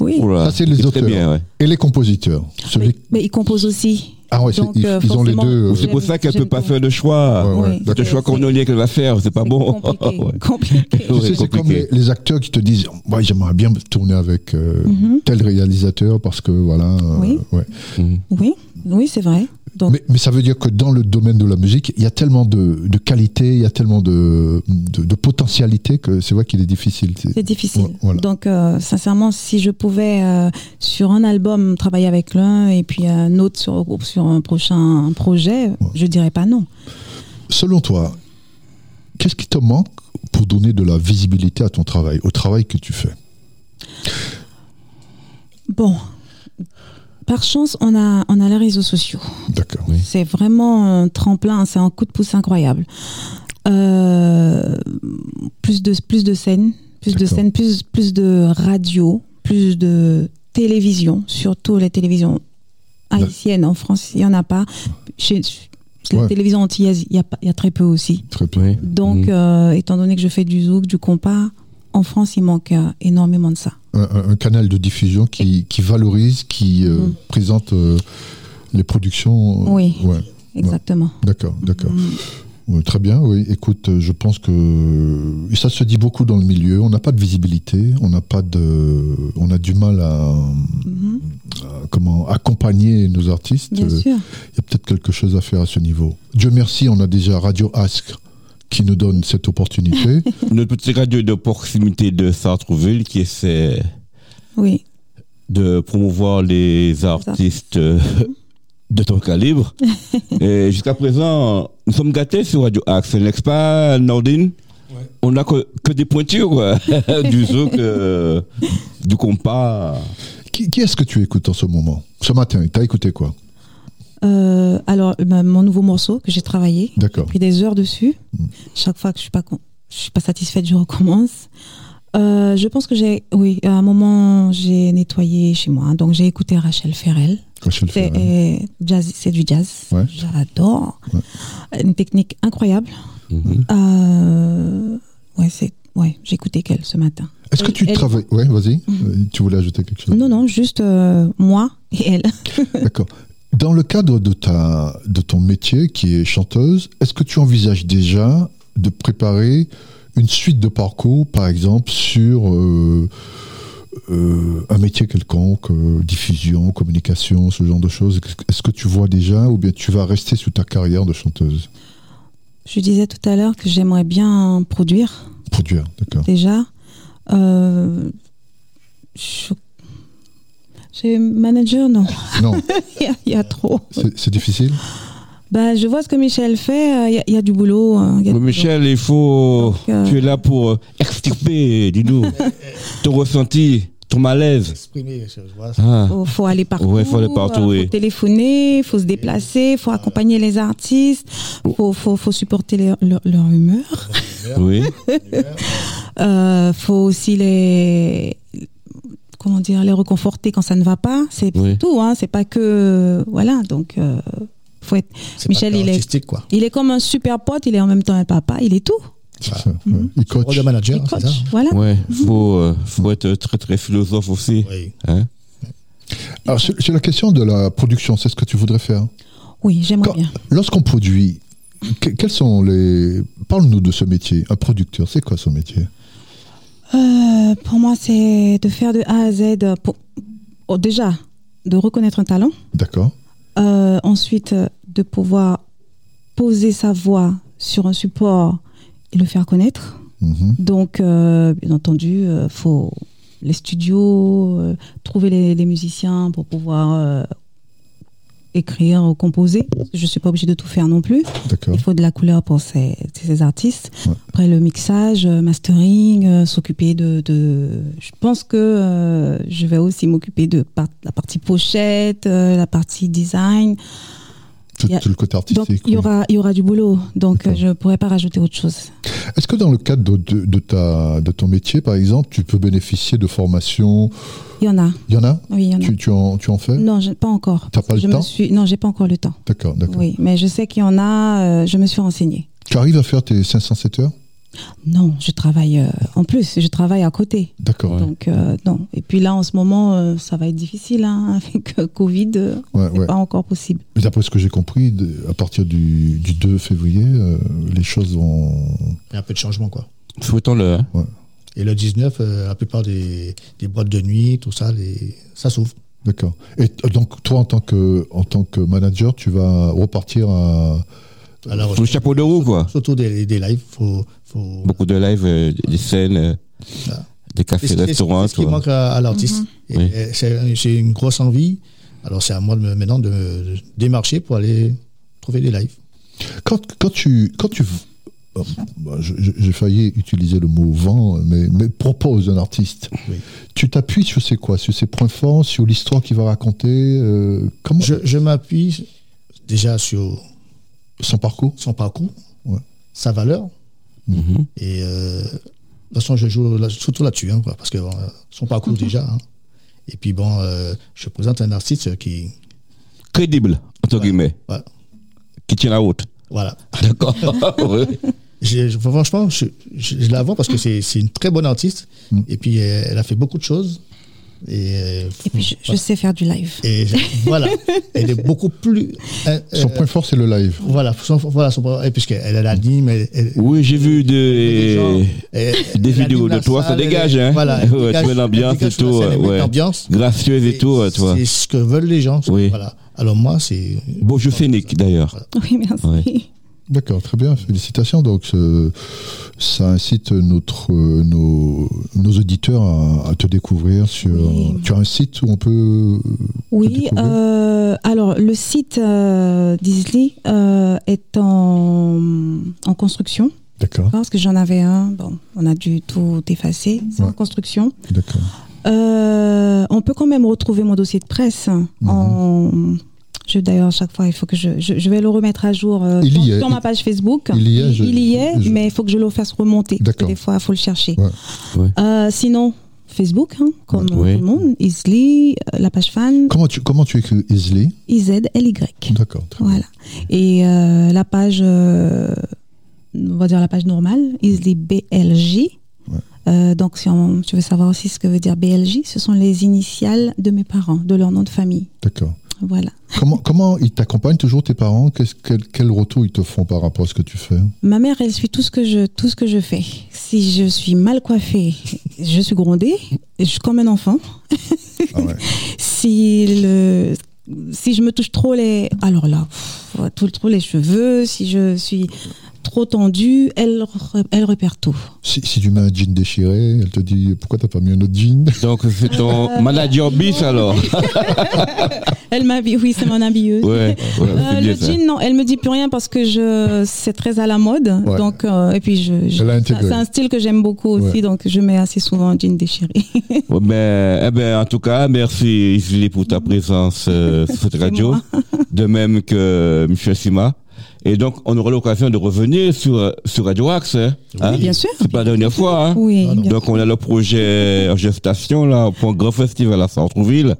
Oui. oula, Ça, c'est les auteurs. bien, ouais. Et les compositeurs. Celui- Mais, mais il compose aussi. Ah ouais, c'est- Donc, ils, euh, ils ont les deux. euh, C'est pour ça qu'elle peut pas faire de choix. Ouais. Le choix cornélien qu'elle va faire, c'est pas bon. Compliqué. Compliqué. Tu Ouais, sais, c'est comme les, les acteurs qui te disent ouais, J'aimerais bien tourner avec euh, Mhm. tel réalisateur parce que voilà. euh, Oui. ouais. Mhm. Oui, oui, c'est vrai. Donc, Mais, mais ça veut dire que dans le domaine de la musique, il y a tellement de, de qualité, il y a tellement de, de, de potentialité que c'est vrai qu'il est difficile. C'est- difficile. Ouais, voilà. Donc, euh, sincèrement, si je pouvais euh, sur un album travailler avec l'un et puis un autre sur, sur un prochain projet, je dirais pas non. Selon toi, qu'est-ce qui te manque pour donner de la visibilité à ton travail, au travail que tu fais? Bon, par chance, on a, on a les réseaux sociaux. D'accord. C'est vraiment un tremplin, c'est un coup de pouce incroyable. Euh, plus de plus de scènes, plus de scènes, plus plus de radio, plus de télévision, surtout les télévisions haïtiennes en France, il y en a pas. Chez Ouais. télévisions antillaises, il y a pas, il y a très peu aussi. Très. Oui. Donc, Mhm. euh, étant donné que je fais du zouk, du compas, en France, il manque euh, énormément de ça. Un, canal de diffusion qui, qui valorise, qui euh, Mhm. présente euh, les productions. euh, Oui. Ouais. Exactement. D'accord, d'accord. Ouais, très bien, oui. Écoute, je pense que et ça se dit beaucoup dans le milieu. On n'a pas de visibilité, on n'a pas de, on a du mal à, Mhm. à comment accompagner nos artistes. Bien sûr. Il y a peut-être quelque chose à faire à ce niveau. Dieu merci, on a déjà Radio Ask qui nous donne cette opportunité. Notre petite radio de proximité de Sartreville qui essaie Oui. de promouvoir les artistes euh, de ton calibre. Et jusqu'à présent, nous sommes gâtés sur Radio Axe, n'est-ce pas, Nordine? On n'a que, que des pointures, du zouk, euh, du compas. qui qui est-ce que tu écoutes en ce moment? Ce matin, tu as écouté quoi? Euh, alors, bah, mon nouveau morceau que j'ai travaillé, D'accord. pris des heures dessus. Chaque fois que je suis pas, con- je suis pas satisfaite, je recommence. Euh, je pense que j'ai, oui, à un moment, j'ai nettoyé chez moi. Donc, j'ai écouté Rachel Ferrell. Rachel Ferrell. jazz, c'est du jazz. Ouais. J'adore. Ouais. Une technique incroyable. Mhm. Euh, ouais, c'est, ouais, j'ai écouté qu'elle ce matin. Est-ce que tu elle- travailles? Ouais, vas-y. Euh, Tu voulais ajouter quelque chose? Non, non, juste euh, moi et elle. D'accord. Dans le cadre de, ta, de ton métier qui est chanteuse, est-ce que tu envisages déjà de préparer une suite de parcours, par exemple, sur euh, euh, un métier quelconque, euh, diffusion, communication, ce genre de choses? Est-ce que tu vois déjà ou bien tu vas rester sous ta carrière de chanteuse? Je disais tout à l'heure que j'aimerais bien produire Produire, d'accord. déjà. Je... J'ai manager, non. Non, Il y a- il y, a trop. c'est difficile? Bah, je vois ce que Michel fait. euh, Il y, a- il y a du boulot. euh, il y a du Michel, il faut. Donc, euh, Tu es là pour euh, extirper, dis-nous, ton ressenti, ton malaise. Exprimer, je vois. Ah. Faut, faut aller partout. Ouais, faut aller partout, euh, oui. Faut téléphoner, faut se déplacer, faut accompagner les artistes, faut, faut, faut supporter leur, leur, leur humeur. Oui. Euh, faut aussi les comment dire les reconforter quand ça ne va pas. C'est Oui. tout, hein. C'est pas que voilà. Donc euh, faut être. C'est Michel, il est- quoi. Il est comme un super pote. Il est en même temps un papa. Il est tout. Ça, ouais. Il coach. De manager, Il c'est coach. ça Voilà. Ouais, faut, euh, faut être très très philosophe aussi. Oui. Hein? Alors, c'est c'est la question de la production, c'est ce que tu voudrais faire Oui, j'aimerais Quand- bien. Lorsqu'on produit, que- quels sont les. Parle-nous de ce métier. Un producteur, c'est quoi son métier? Euh, pour moi, c'est de faire de A à Z. Pour, oh, déjà, de reconnaître un talent. D'accord Euh, ensuite, de pouvoir poser sa voix sur un support et le faire connaître. Mhm. Donc, euh, bien entendu, il faut les studios, trouver les, les musiciens pour pouvoir écrire ou composer. Je ne suis pas obligée de tout faire non plus. Il faut de la couleur pour ces, ces artistes. Ouais. Après, le mixage, euh, mastering, euh, s'occuper de, de... Je pense que euh, je vais aussi m'occuper de par- la partie pochette, euh, la partie design. Tout, a- le côté artistique. il y aura, il y aura du boulot. Donc, je ne pourrais pas rajouter autre chose. Est-ce que dans le cadre de, de- de ta, de ton métier, par exemple, tu peux bénéficier de formations? Il y en a. Il y en a? Oui, il y en a. tu, tu en, tu en fais? Non, je- pas encore. T'as pas le je me temps? suis... Non, j'ai pas encore le temps. D'accord, d'accord. Oui, mais je sais qu'il y en a. euh, je me suis renseignée. Tu arrives à faire tes 507 heures? Non, je travaille euh, en plus. Je travaille à côté. D'accord. Donc euh, non. Et puis là, en ce moment, euh, ça va être difficile hein, avec euh, Covid. euh, Ouais, c'est ouais. pas encore possible. Mais d'après ce que j'ai compris, de- à partir du, du 2 février, euh, les choses vont. Il y a un peu de changement, quoi. Souhaitons-le. hein. Et le 19, euh, la plupart des, des boîtes de nuit, tout ça, les, ça s'ouvre. D'accord. Et t- donc, toi, en tant que, en tant que manager, tu vas repartir à. À la Faut le chapeau de roue, quoi. Surtout des, des lives, faut, faut Beaucoup de lives, euh, des scènes, euh, Voilà. des cafés, qui- restaurants. c'est ce qui manque à, à l'artiste. Oui. euh, c'est- J'ai une grosse envie. Alors c'est à moi de maintenant de, de démarcher pour aller trouver des lives. Quand, quand tu. Quand tu bah, j'ai failli utiliser le mot vent, mais, mais propose un artiste. Oui. Tu t'appuies sur ses quoi? Sur ses points forts, sur l'histoire qu'il va raconter euh, Comment Je, je m'appuie déjà sur Son parcours son parcours, Ouais. sa valeur. Mhm. Et euh, de toute façon, je joue là- surtout là-dessus, hein, parce que bon, euh, son parcours déjà. hein. Et puis bon, euh, je présente un artiste qui, Crédible, entre Ouais. guillemets. Ouais. Qui tient la route. voilà. D'accord. J'ai- je- franchement, je, je- je la vois parce que c'est une très bonne artiste. Mm. Et puis, elle a fait beaucoup de choses. Et, euh, Et puis, je, je sais faire du live. et je- voilà, elle est beaucoup plus. euh, Son euh, point fort, c'est le live. Voilà, son, voilà son, et puisqu'elle elle anime. Elle, elle- Oui, j'ai vu des gens, vidéos de toi, ça dégage, hein. Voilà, tu mets l'ambiance et tout, ouais. l'ambiance. gracieuse et tout, euh, toi. C'est ce que veulent les gens. Oui. Voilà. Alors moi, c'est. Beau jeu scénique, d'ailleurs. Oui, merci. Ouais. D'accord, très bien, félicitations. Donc, euh, ça incite notre, euh, nos auditeurs à, à te découvrir sur. Oui. Tu as un site où on peut. euh, Oui, euh, alors le site euh, euh, est en, en construction. D'accord, Parce que j'en avais un, bon, on a dû tout effacer. C'est en construction. d'accord. On peut quand même retrouver mon dossier de presse. Mhm. en, je, D'ailleurs, chaque fois, il faut que je, je, je vais le remettre à jour euh, Il y sur, est. sur ma page Facebook. Il y est, je- il y est, je- mais il faut que je le fasse remonter. Parce que D'accord. des fois, il faut le chercher. Ouais. Ouais. Euh, sinon, Facebook, hein, comme Ouais. tout le monde. Isley, euh, la page fan, Comment tu, comment tu écris Isley? IZLY. D'accord. Voilà. Et euh, la page, euh, on va dire la page normale, Isley BLJ. Euh, donc, si on- tu veux savoir aussi ce que veut dire BLJ, ce sont les initiales de mes parents, de leur nom de famille. D'accord. Voilà. Comment, comment ils t'accompagnent toujours tes parents? Qu'est-ce, quel, quel retour ils te font par rapport à ce que tu fais? Ma mère, elle suit tout ce que je, tout ce que je fais. Si je suis mal coiffée, je suis grondée, je suis comme un enfant. Ah ouais. si le, si je me touche trop les, alors là, pff, tout, trop les cheveux, si je suis trop tendue, elle, re- elle repère tout. si, si tu mets un jean déchiré, elle te dit pourquoi t'as pas mis un autre jean? Donc c'est ton manager bis alors. Elle m'habille, oui, c'est mon habilleuse. Ouais, ouais, Euh, le ça. jean, non, elle me dit plus rien parce que je, c'est très à la mode. Ouais. Donc, euh, et puis je, c'est un style que j'aime beaucoup aussi, Ouais. donc je mets assez souvent un jean déchiré. Ouais, ben, eh ben, en tout cas, merci Isli pour ta présence euh, sur cette radio, de même que Michel Sima. Et donc, on aura l'occasion de revenir sur, sur Radio Axe. Hein, hein? bien sûr. C'est pas la dernière fois. Hein Oui. Ah Donc, on a le projet en gestation là, pour un grand festival à Centreville.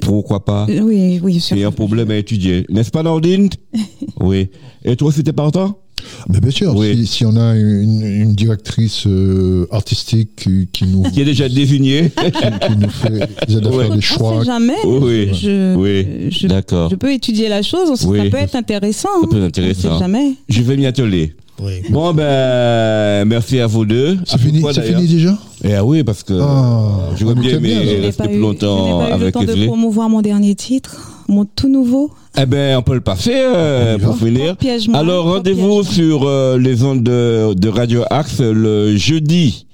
Pourquoi pas? Oui, oui, sûr. C'est un problème à étudier. N'est-ce pas, Nordine? Oui. Et toi aussi, t'es partant Mais bien sûr, Oui. si, si on a une, une directrice euh, artistique qui, qui nous, Qui est déjà désigné qui nous fait, qui aide à Ouais. faire des On choix. sait jamais. Oui. Je, Oui. je, D'accord. je peux étudier la chose, ça Oui. peut être intéressant. Ça peut être hein. intéressant. On sait jamais. Je vais m'y atteler. Oui. Bon, ben, merci à vous deux. C'est fini, fini déjà? Eh ah oui, parce que Ah, j'aurais on bien était bien, aimé. Je rester pas plus eu- longtemps je n'ai pas eu le avec temps de promouvoir mon dernier titre, mon tout nouveau. Eh ben, on peut le passer euh, pour finir. Alors, rendez-vous sur euh, les ondes de, de Radio Axe le jeudi,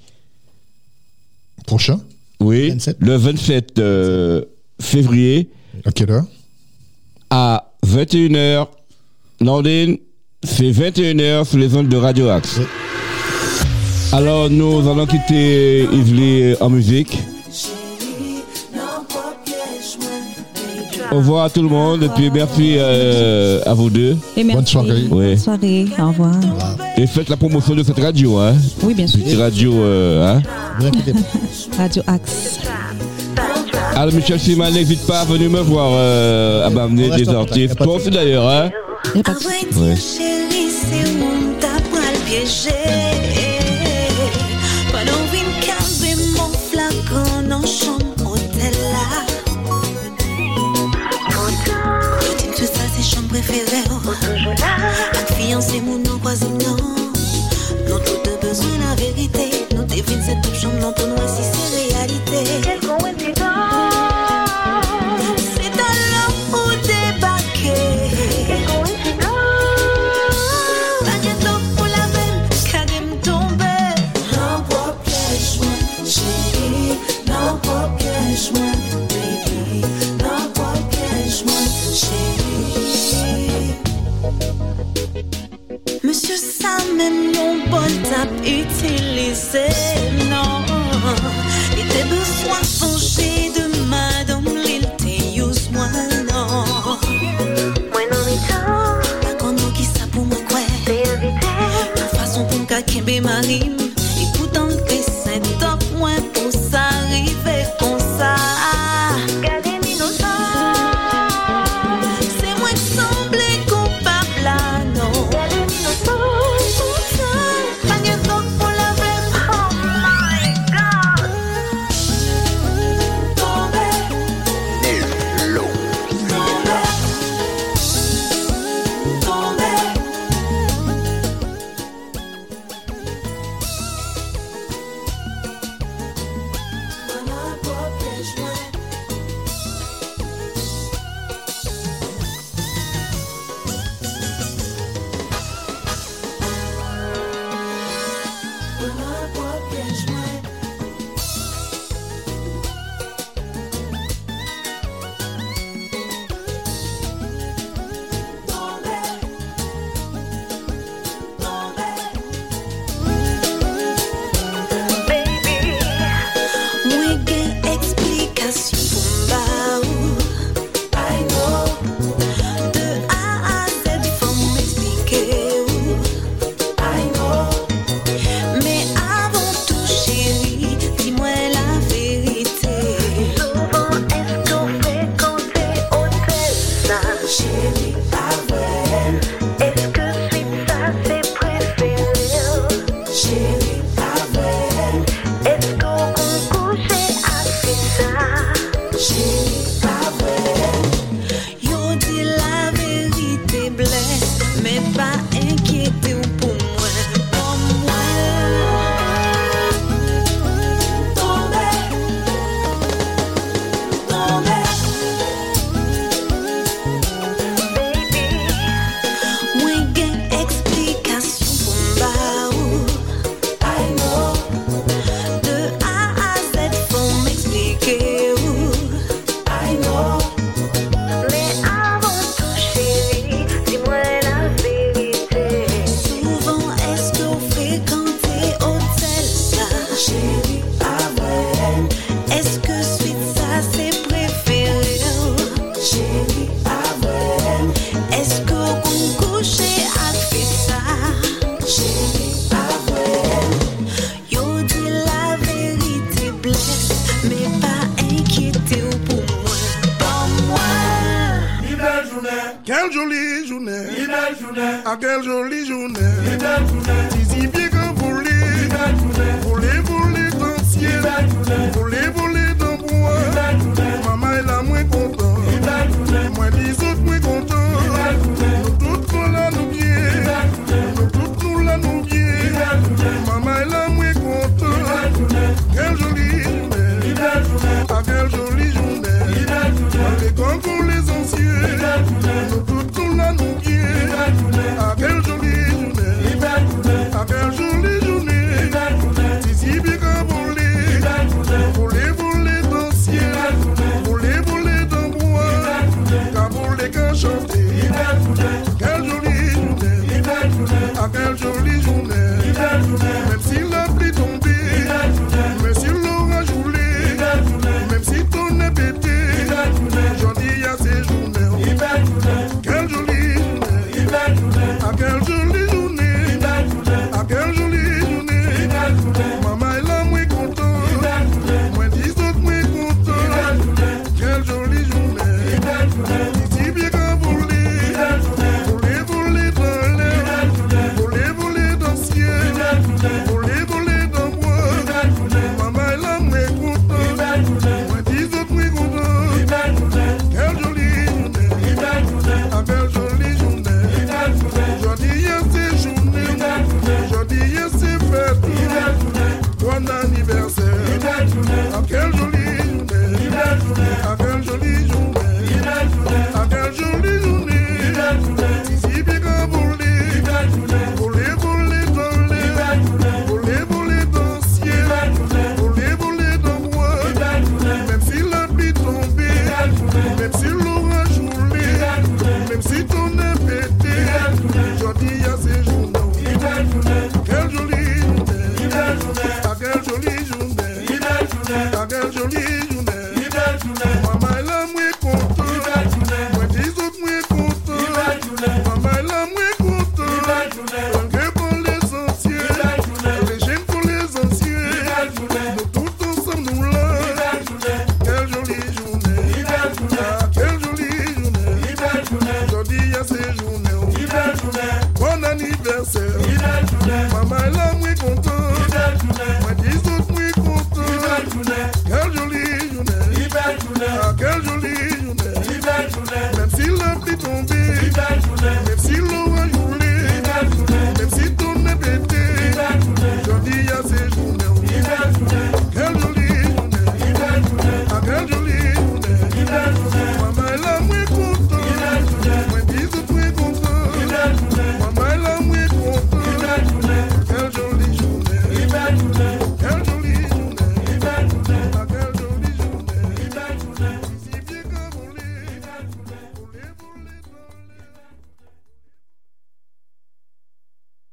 Prochain? Oui, 27. le 27 euh, février À quelle heure? À 21h. Nordine, c'est 21h sur les ondes de Radio Axe. Oui. Alors, nous allons quitter Ively en musique. Au revoir à tout le monde et puis merci euh, à vous deux. Et merci. Bonne soirée. Oui. Bonne soirée. Au revoir. Et faites la promotion de cette radio, hein. Oui, bien sûr. Petite radio, euh, hein. Radio Axe. Alors Michel Simon, n'hésite pas à venir me voir, euh, à m'amener des artistes. aussi d'ailleurs, hein. Y Quelle jolie journée, une belle journée. Ah, quelle jolie journée, une belle journée. Dizzy bien que pour les, pour les, pour les, pour les,